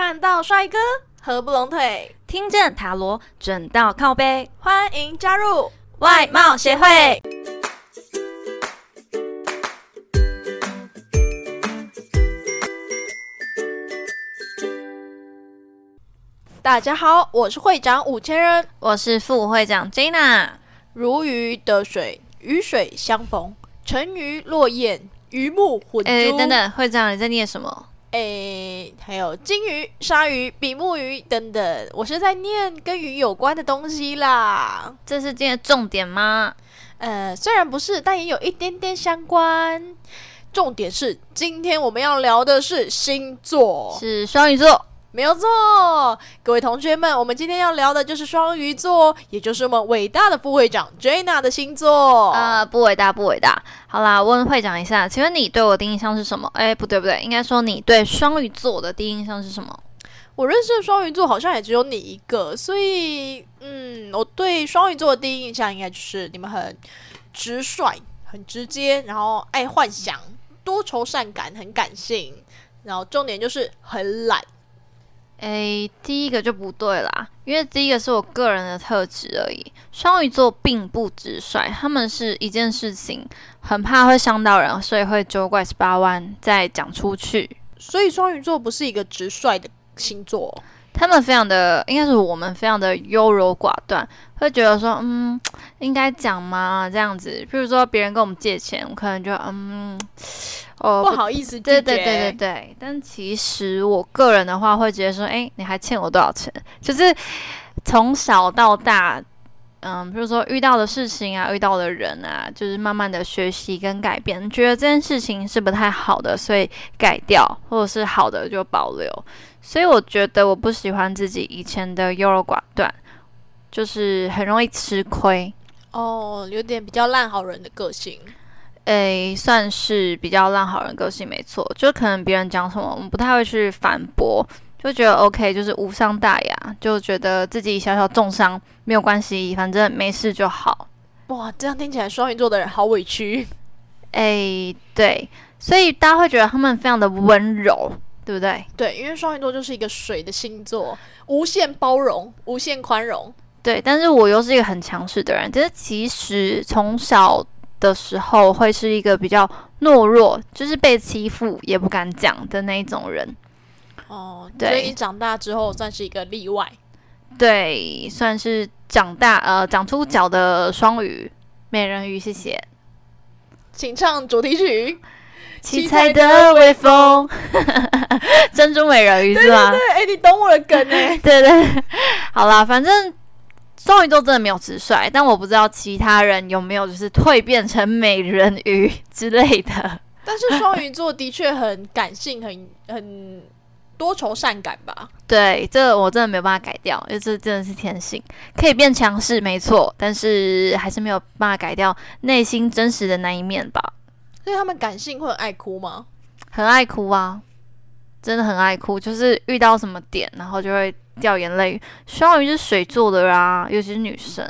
看到帅哥合不拢腿，听见塔罗准到靠背，欢迎加入外貌协会。大家好，我是会长五千人，我是副会长 Jina。如鱼得水，鱼水相逢，沉鱼落雁，鱼目混珠。哎，等等，会长你在念什么？哎，还有金鱼、鲨鱼、比目鱼等等，我是在念跟鱼有关的东西啦。这是今天的重点吗？呃，虽然不是，但也有一点点相关。重点是，今天我们要聊的是星座，是双鱼座。没有错，各位同学们，我们今天要聊的就是双鱼座，也就是我们伟大的副会长 Jana 的星座。呃，不伟大，不伟大。好啦，问会长一下，请问你对我的印象是什么？哎，不对，不对，应该说你对双鱼座的第一印象是什么？我认识的双鱼座好像也只有你一个，所以，嗯，我对双鱼座的第一印象应该就是你们很直率、很直接，然后爱幻想、多愁善感、很感性，然后重点就是很懒。诶，第一个就不对啦，因为第一个是我个人的特质而已。双鱼座并不直率，他们是一件事情很怕会伤到人，所以会九拐十八弯再讲出去。所以双鱼座不是一个直率的星座，他们非常的，应该是我们非常的优柔寡断，会觉得说，嗯，应该讲吗？这样子，譬如说别人跟我们借钱，我可能就嗯。哦，不好意思，对对对对对。但其实我个人的话，会觉得说，哎，你还欠我多少钱？就是从小到大，嗯，比如说遇到的事情啊，遇到的人啊，就是慢慢的学习跟改变，觉得这件事情是不太好的，所以改掉，或者是好的就保留。所以我觉得我不喜欢自己以前的优柔寡断，就是很容易吃亏。哦，有点比较烂好人的个性。诶，算是比较烂好人个性，没错。就可能别人讲什么，我们不太会去反驳，就觉得 OK，就是无伤大雅，就觉得自己小小重伤没有关系，反正没事就好。哇，这样听起来双鱼座的人好委屈。诶，对，所以大家会觉得他们非常的温柔，对不对？对，因为双鱼座就是一个水的星座，无限包容，无限宽容。对，但是我又是一个很强势的人，就是其实从小。的时候会是一个比较懦弱，就是被欺负也不敢讲的那一种人。哦，对，所以你长大之后算是一个例外。对，算是长大呃长出脚的双鱼美人鱼。谢谢，请唱主题曲《七彩的微风》。珍珠美人鱼是吧？对，哎，你懂我的梗 哎。对对，好啦，反正。双鱼座真的没有直率，但我不知道其他人有没有就是蜕变成美人鱼之类的。但是双鱼座的确很感性，很很多愁善感吧？对，这我真的没有办法改掉，因为这真的是天性，可以变强势，没错，但是还是没有办法改掉内心真实的那一面吧。所以他们感性会很爱哭吗？很爱哭啊，真的很爱哭，就是遇到什么点，然后就会。掉眼泪，双鱼是水做的啊，尤其是女生。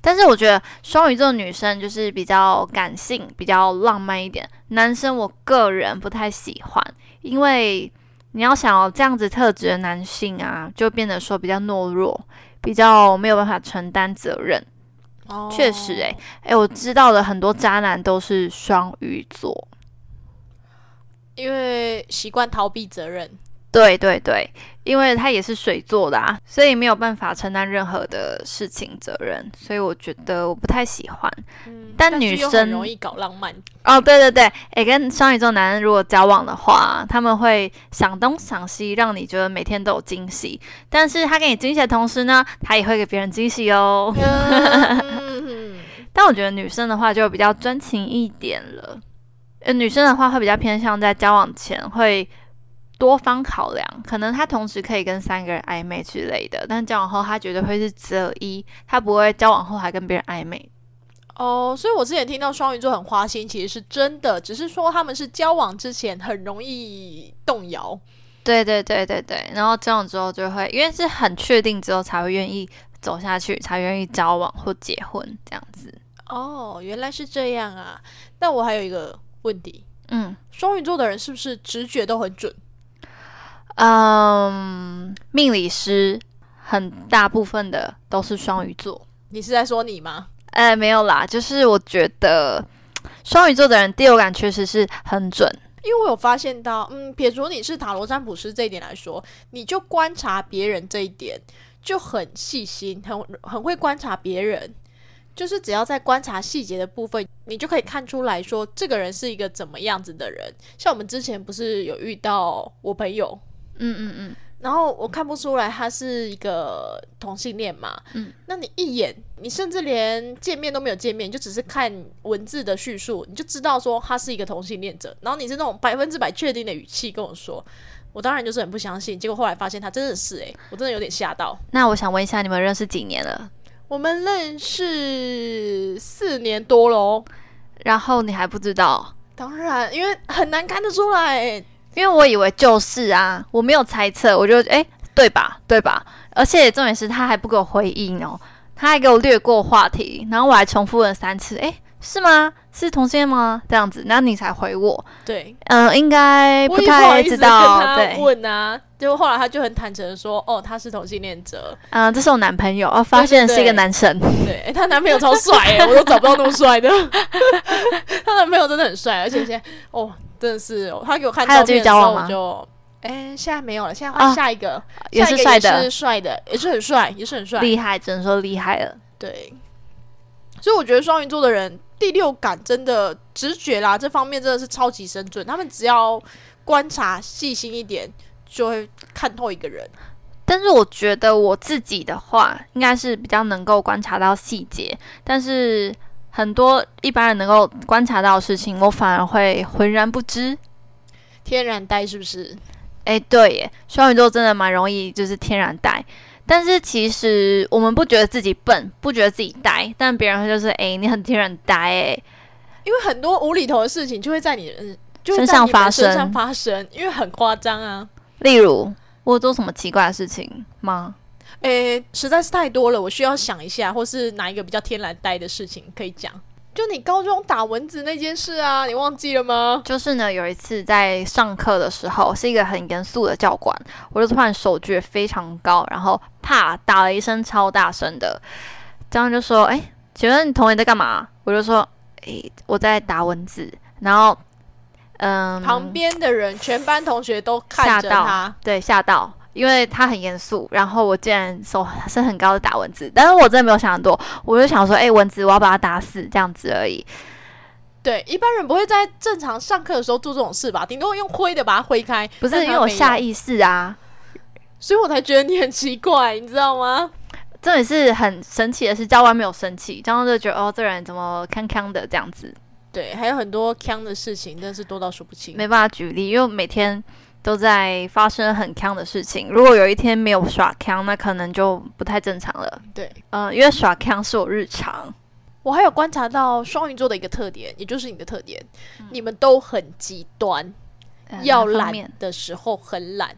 但是我觉得双鱼座女生就是比较感性、比较浪漫一点。男生我个人不太喜欢，因为你要想要这样子特质的男性啊，就变得说比较懦弱，比较没有办法承担责任。哦，确实，诶，诶，我知道的很多渣男都是双鱼座，因为习惯逃避责任。对对对，因为他也是水做的啊，所以没有办法承担任何的事情责任，所以我觉得我不太喜欢。嗯，但女生容易搞浪漫哦。对对对，诶，跟双鱼座男人如果交往的话，他们会想东想西，让你觉得每天都有惊喜。但是他给你惊喜的同时呢，他也会给别人惊喜哦。但我觉得女生的话就比较专情一点了。呃，女生的话会比较偏向在交往前会。多方考量，可能他同时可以跟三个人暧昧之类的，但交往后他绝对会是择一，他不会交往后还跟别人暧昧。哦，所以我之前听到双鱼座很花心，其实是真的，只是说他们是交往之前很容易动摇。对对对对对，然后交往之后就会，因为是很确定之后才会愿意走下去，才愿意交往或结婚这样子。哦，原来是这样啊！那我还有一个问题，嗯，双鱼座的人是不是直觉都很准？嗯，命理师很大部分的都是双鱼座。你是在说你吗？哎，没有啦，就是我觉得双鱼座的人第六感确实是很准。因为我有发现到，嗯，撇除你是塔罗占卜师这一点来说，你就观察别人这一点就很细心，很很会观察别人。就是只要在观察细节的部分，你就可以看出来说这个人是一个怎么样子的人。像我们之前不是有遇到我朋友，嗯嗯嗯，然后我看不出来他是一个同性恋嘛，嗯，那你一眼，你甚至连见面都没有见面，就只是看文字的叙述，你就知道说他是一个同性恋者。然后你是那种百分之百确定的语气跟我说，我当然就是很不相信。结果后来发现他真的是，诶，我真的有点吓到。那我想问一下，你们认识几年了？我们认识四年多喽，然后你还不知道？当然，因为很难看得出来，因为我以为就是啊，我没有猜测，我就诶，对吧？对吧？而且重点是他还不给我回应哦，他还给我略过话题，然后我还重复了三次，诶，是吗？是同性吗？这样子，然后你才回我。对，嗯，应该不太知道。他对，问啊，结果后来他就很坦诚的说，哦，他是同性恋者。嗯，这是我男朋友，哦，发现是一个男生。对，诶她男朋友超帅哎，我都找不到那么帅的。她男朋友真的很帅，而且现在哦，真的是哦他给我看照片的时候，我就哎，现在没有了，现在啊换下一个，也下一个是帅的是帅的，也是很帅，也是很帅。厉害，只能说厉害了。对，所以我觉得双鱼座的人第六感真的直觉啦，这方面真的是超级深准。他们只要观察细心一点，就会看透一个人。但是我觉得我自己的话，应该是比较能够观察到细节，但是很多一般人能够观察到的事情，我反而会浑然不知。天然呆是不是？哎，对耶，双鱼座真的蛮容易就是天然呆，但是其实我们不觉得自己笨，不觉得自己呆，但别人会就是哎，你很天然呆哎，因为很多无厘头的事情就会在你身上发生身上发生，因为很夸张啊。例如我做什么奇怪的事情吗？诶，实在是太多了，我需要想一下，或是哪一个比较天然呆的事情可以讲。就你高中打蚊子那件事啊，你忘记了吗？就是呢，有一次在上课的时候，是一个很严肃的教官，我就突然手举非常高，然后啪打了一声超大声的，这样就说：“哎，请问你同学在干嘛？”我就说：“哎，我在打蚊子。”然后，嗯，旁边的人，全班同学都看着他，，对，吓到，因为他很严肃，然后我竟然手是很高的打蚊子，但是我真的没有想很多，我就想说，哎、蚊子我要把它打死这样子而已。对，一般人不会在正常上课的时候做这种事吧？顶多用挥的把它挥开。不是因为我下意识啊，所以我才觉得你很奇怪，你知道吗？这也是很神奇的是，教官没有生气，教官就觉得哦，这人怎么康康的这样子，对，还有很多坑的事情，但是多到数不清。没办法举例，因为每天都在发生很康的事情。如果有一天没有耍康，那可能就不太正常了。对嗯、因为耍康是我日常。我还有观察到双鱼座的一个特点，也就是你的特点，你们都很极端，呃要懒的时候很懒，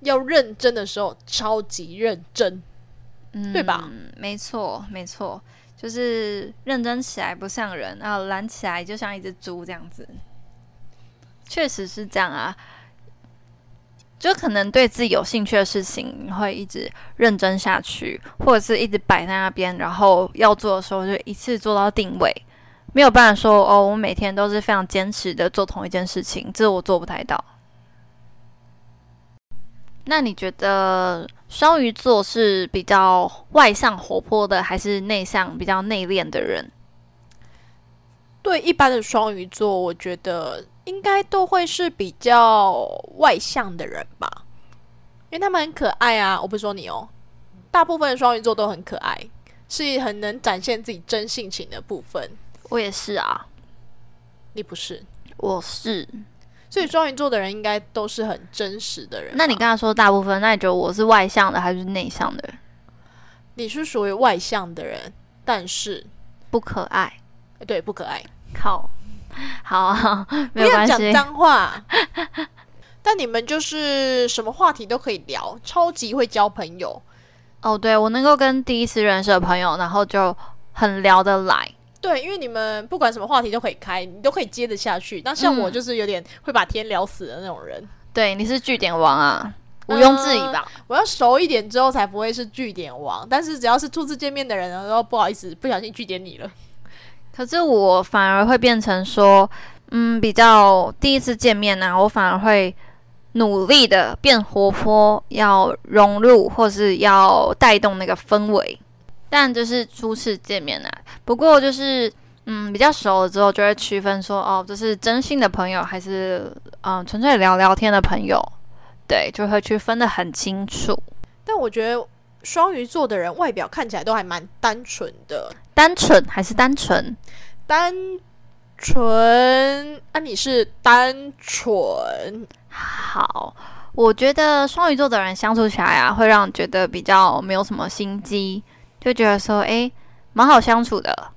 要认真的时候超级认真。嗯对吧嗯，没错，没错，就是认真起来不像人，然后懒起来就像一只猪这样子。确实是这样啊，就可能对自己有兴趣的事情，会一直认真下去，或者是一直摆在那边，然后要做的时候就一次做到定位，没有办法说哦，我每天都是非常坚持的做同一件事情，这我做不太到。那你觉得双鱼座是比较外向活泼的，还是内向比较内敛的人？对一般的双鱼座，我觉得应该都会是比较外向的人吧，因为他们很可爱啊。我不说你哦，大部分的双鱼座都很可爱，是很能展现自己真性情的部分。我也是啊，你不是，我是。所以双鱼座的人应该都是很真实的人吧。那你刚才说大部分，那你觉得我是外向的还是内向的人？你是属于外向的人，但是不可爱，对不可爱，靠，好 没有关系。脏话。但你们就是什么话题都可以聊，超级会交朋友。哦，对，我能够跟第一次认识的朋友，然后就很聊得来。对，因为你们不管什么话题都可以开，你都可以接得下去。那像我嗯就是有点会把天聊死的那种人。对，你是据点王啊，毋庸置疑吧？我要熟一点之后才不会是据点王，但是只要是初次见面的人，然后不好意思，不小心据点你了。可是我反而会变成说，嗯，比较第一次见面呢，我反而会努力的变活泼，要融入或是要带动那个氛围。但就是初次见面啊，不过就是嗯，比较熟了之后，就会区分说，哦，这是真心的朋友，还是嗯，纯粹聊聊天的朋友。对，就会去分得很清楚。但我觉得双鱼座的人外表看起来都还蛮单纯的，单纯还是单纯？单纯啊，你是单纯。好，我觉得双鱼座的人相处起来啊，会让觉得比较没有什么心机，就觉得说，哎，蛮好相处的，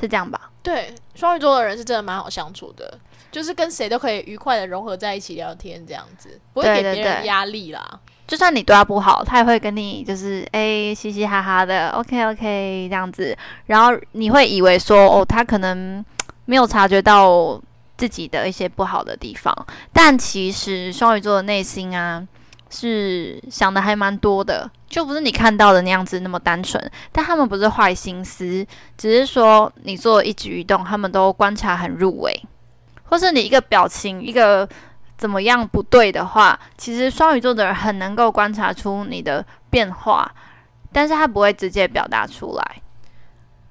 是这样吧？对，双鱼座的人是真的蛮好相处的。就是跟谁都可以愉快的融合在一起聊天，这样子不会给别人压力啦。就算你对他不好，他也会跟你就是哎嘻嘻哈哈的，OK OK 这样子。然后你会以为说哦，他可能没有察觉到自己的一些不好的地方，但其实双鱼座的内心啊是想的还蛮多的，就不是你看到的那样子那么单纯。但他们不是坏心思，只是说你做一举一动，他们都观察很入微。或是你一个表情一个怎么样不对的话，其实双鱼座的人很能够观察出你的变化，但是他不会直接表达出来，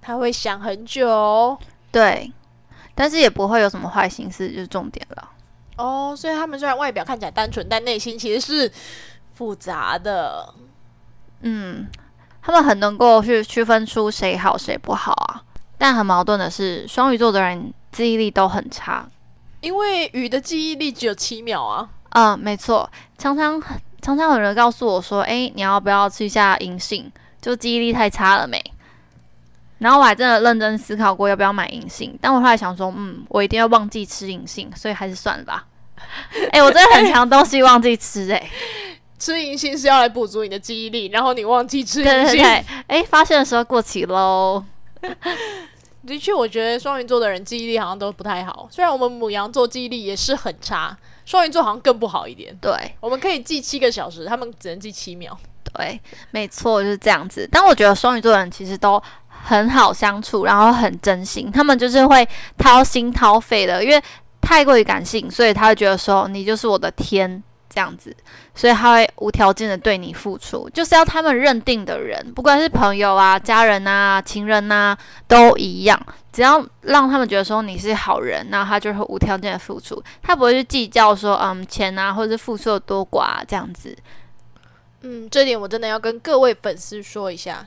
他会想很久，对，但是也不会有什么坏心思，就是重点了。哦，所以他们虽然外表看起来单纯，但内心其实是复杂的。嗯，他们很能够去区分出谁好谁不好啊，但很矛盾的是，双鱼座的人记忆力都很差。因为鱼的记忆力只有七秒啊！嗯，没错，常常常常有人告诉我说：“哎，你要不要吃一下银杏？就记忆力太差了没？”然后我还真的认真思考过要不要买银杏，但我后来想说：“嗯，我一定要忘记吃银杏，所以还是算了吧。”哎，我真的很强东西忘记吃，哎，吃银杏是要来补足你的记忆力，然后你忘记吃银杏，哎，发现的时候过期喽。的确，我觉得双鱼座的人记忆力好像都不太好。虽然我们母羊座记忆力也是很差，双鱼座好像更不好一点。对，我们可以记七个小时，他们只能记七秒。对，没错，就是这样子。但我觉得双鱼座的人其实都很好相处，然后很真心。他们就是会掏心掏肺的，因为太过于感性，所以他会觉得说你就是我的天。这样子，所以他会无条件的对你付出，就是要他们认定的人，不管是朋友啊、家人啊、情人呐，都一样。只要让他们觉得说你是好人，那他就会无条件的付出，他不会去计较说嗯钱啊，或者是付出的多寡这样子。嗯，这点我真的要跟各位粉丝说一下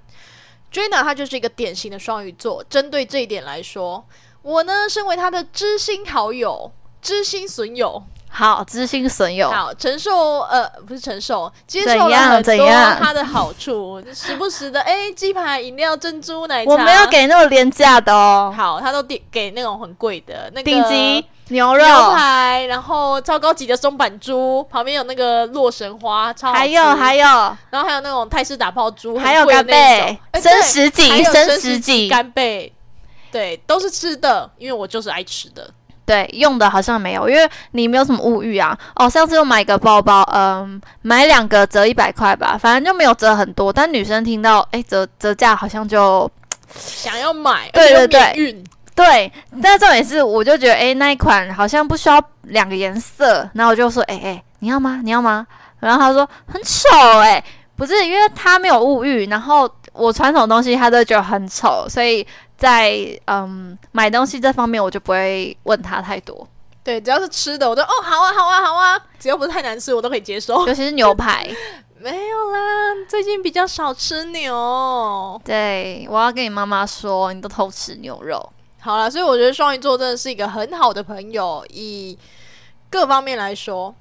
，Jenna 她就是一个典型的双鱼座。针对这一点来说，我呢身为他的知心好友、知心损友。好，知心损友。好，承受呃，不是承受，接受了很多他的好处，时不时的哎，鸡排、饮料、珍珠奶茶，我没有给那么廉价的哦。好，他都给给那种很贵的，那个顶级牛肉牛排，然后超高级的松板猪，旁边有那个洛神花，超还有还有，然后还有那种泰式打泡猪，还有干贝，生食锦，生食锦干贝，对，都是吃的，因为我就是爱吃的。对，用的好像没有，因为你没有什么物欲啊。哦，上次又买一个包包，嗯，买两个折一百块吧，反正就没有折很多。但女生听到，哎，折折价好像就想要买，对对对，对。但重点是，我就觉得，哎，那一款好像不需要两个颜色，然后我就说，哎哎，你要吗？你要吗？然后他说很丑，哎，不是，因为他没有物欲，然后我传统东西他都觉得很丑，所以。在嗯买东西这方面，我就不会问他太多。对，只要是吃的，我都哦好啊好啊好啊，只要不是太难吃，我都可以接受。尤其是牛排，没有啦，最近比较少吃牛。对，我要跟你妈妈说，你都偷吃牛肉。好了，所以我觉得双鱼座真的是一个很好的朋友，以各方面来说。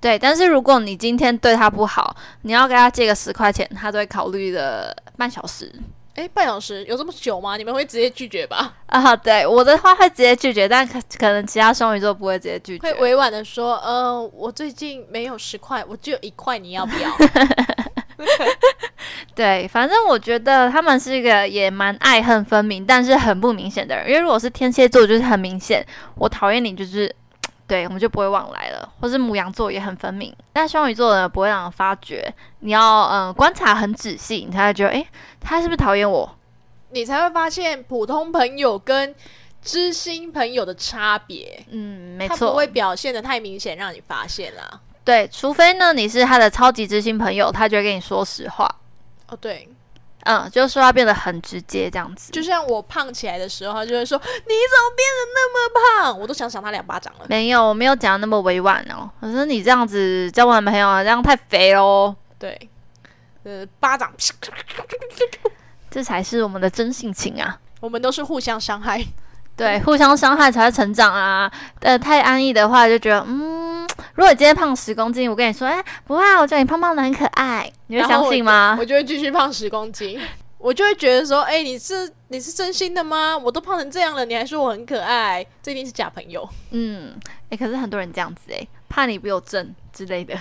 对，但是如果你今天对他不好，你要给他借个十块钱，他都会考虑的半小时。哎，半小时有这么久吗？你们会直接拒绝吧？啊，对，我的话会直接拒绝，但可可能其他双鱼座不会直接拒绝，会委婉的说，呃，我最近没有十块，我只有一块，你要不要？对，反正我觉得他们是一个也蛮爱恨分明，但是很不明显的人。因为如果是天蝎座，就是很明显，我讨厌你，就是 对，我们就不会往来了。或是母羊座也很分明，但双鱼座呢不会让人发觉，你要嗯观察很仔细，你才会觉得，诶，他是不是讨厌我？你才会发现普通朋友跟知心朋友的差别。嗯，没错他不，会表现的太明显，让你发现啦。对，除非呢你是他的超级知心朋友，他就会跟你说实话，哦，对，嗯，就是说他变得很直接这样子。就像我胖起来的时候，他就会说：“你怎么变得那么胖？”我都想赏他两巴掌了。没有，我没有讲得那么委婉哦。我说你这样子交男朋友啊，这样太肥喽。对，呃，巴掌，这才是我们的真性情啊！我们都是互相伤害。对，互相伤害才会成长啊。呃，太安逸的话，就觉得嗯，如果你今天胖十公斤，我跟你说，哎、不会啊，我觉得你胖胖的很可爱，你会相信吗我？就会继续胖十公斤。我就会觉得说：“哎、你是你是真心的吗？我都胖成这样了，你还说我很可爱，这一定是假朋友。嗯，哎、可是很多人这样子哎、怕你比我正之类的。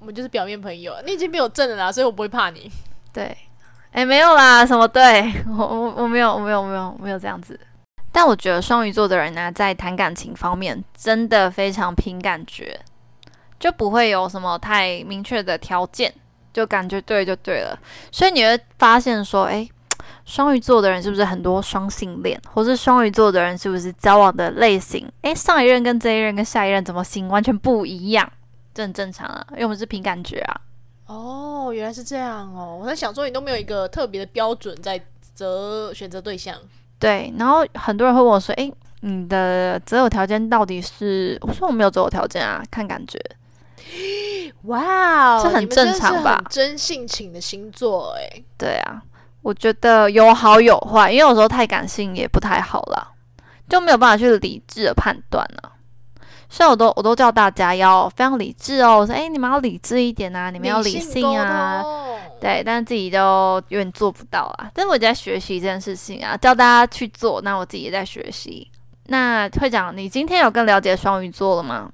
我们就是表面朋友，你已经比我正了啦，所以我不会怕你。对，哎、没有啦，什么对我我我没有我没有我没有我没有这样子。但我觉得双鱼座的人呢、在谈感情方面真的非常凭感觉，就不会有什么太明确的条件，就感觉对就对了。所以你会发现说，哎、双鱼座的人是不是很多双性恋，或是双鱼座的人是不是交往的类型，哎、上一任跟这一任跟下一任怎么型完全不一样？这很正常啊，因为我们是凭感觉啊。哦，原来是这样哦。我在想说，你都没有一个特别的标准在择选择对象。对，然后很多人会问我说：“诶，你的择偶条件到底是？”我说：“我没有择偶条件啊，看感觉。哇哦，这很正常吧真性情的星座哎。”对啊，我觉得有好有坏，因为有时候太感性也不太好啦，就没有办法去理智的判断呢、所以我都我都叫大家要非常理智哦。我说：“诶，你们要理智一点啊，你们要理性啊。”对，但是自己都有点做不到啊。但是我在学习这件事情啊，教大家去做，那我自己也在学习。那会长，你今天有更了解双鱼座了吗？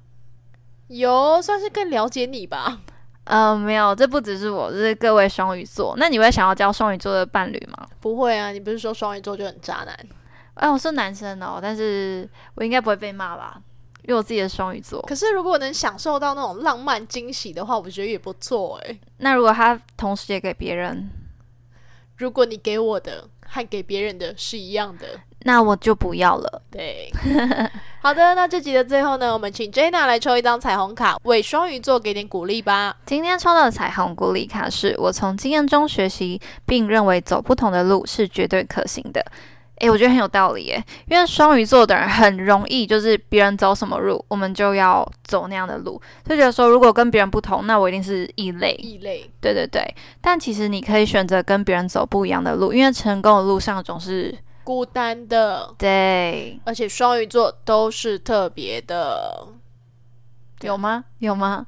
有算是更了解你吧。呃，没有，这不只是我，这是各位双鱼座。那你会想要交双鱼座的伴侣吗？不会啊，你不是说双鱼座就很渣男？哎，我是男生哦，但是我应该不会被骂吧？因为我自己的双鱼座。可是如果能享受到那种浪漫惊喜的话，我觉得也不错哎。那如果他同时也给别人，如果你给我的和给别人的是一样的，那我就不要了。对。好的，那这集的最后呢，我们请 Jenna 来抽一张彩虹卡，为双鱼座给点鼓励吧。今天抽到的彩虹鼓励卡是我从经验中学习，并认为走不同的路是绝对可行的。诶，我觉得很有道理耶，因为双鱼座的人很容易就是别人走什么路，我们就要走那样的路，就觉得说如果跟别人不同，那我一定是异类。异类，对对对，但其实你可以选择跟别人走不一样的路，因为成功的路上总是孤单的，对，而且双鱼座都是特别的。有吗？有吗？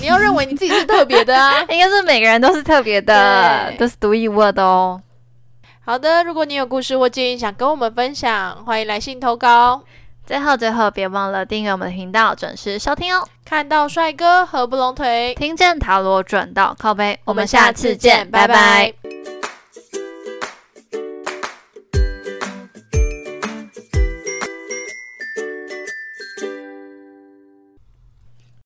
你要认为你自己是特别的啊。应该是每个人都是特别的，都是独一无二的哦。好的，如果你有故事或建议想跟我们分享，欢迎来信投稿。最后最后，别忘了订阅我们的频道，准时收听哦。看到帅哥合不拢腿，听见塔罗转到靠背，我们下下次次见，见，拜拜拜拜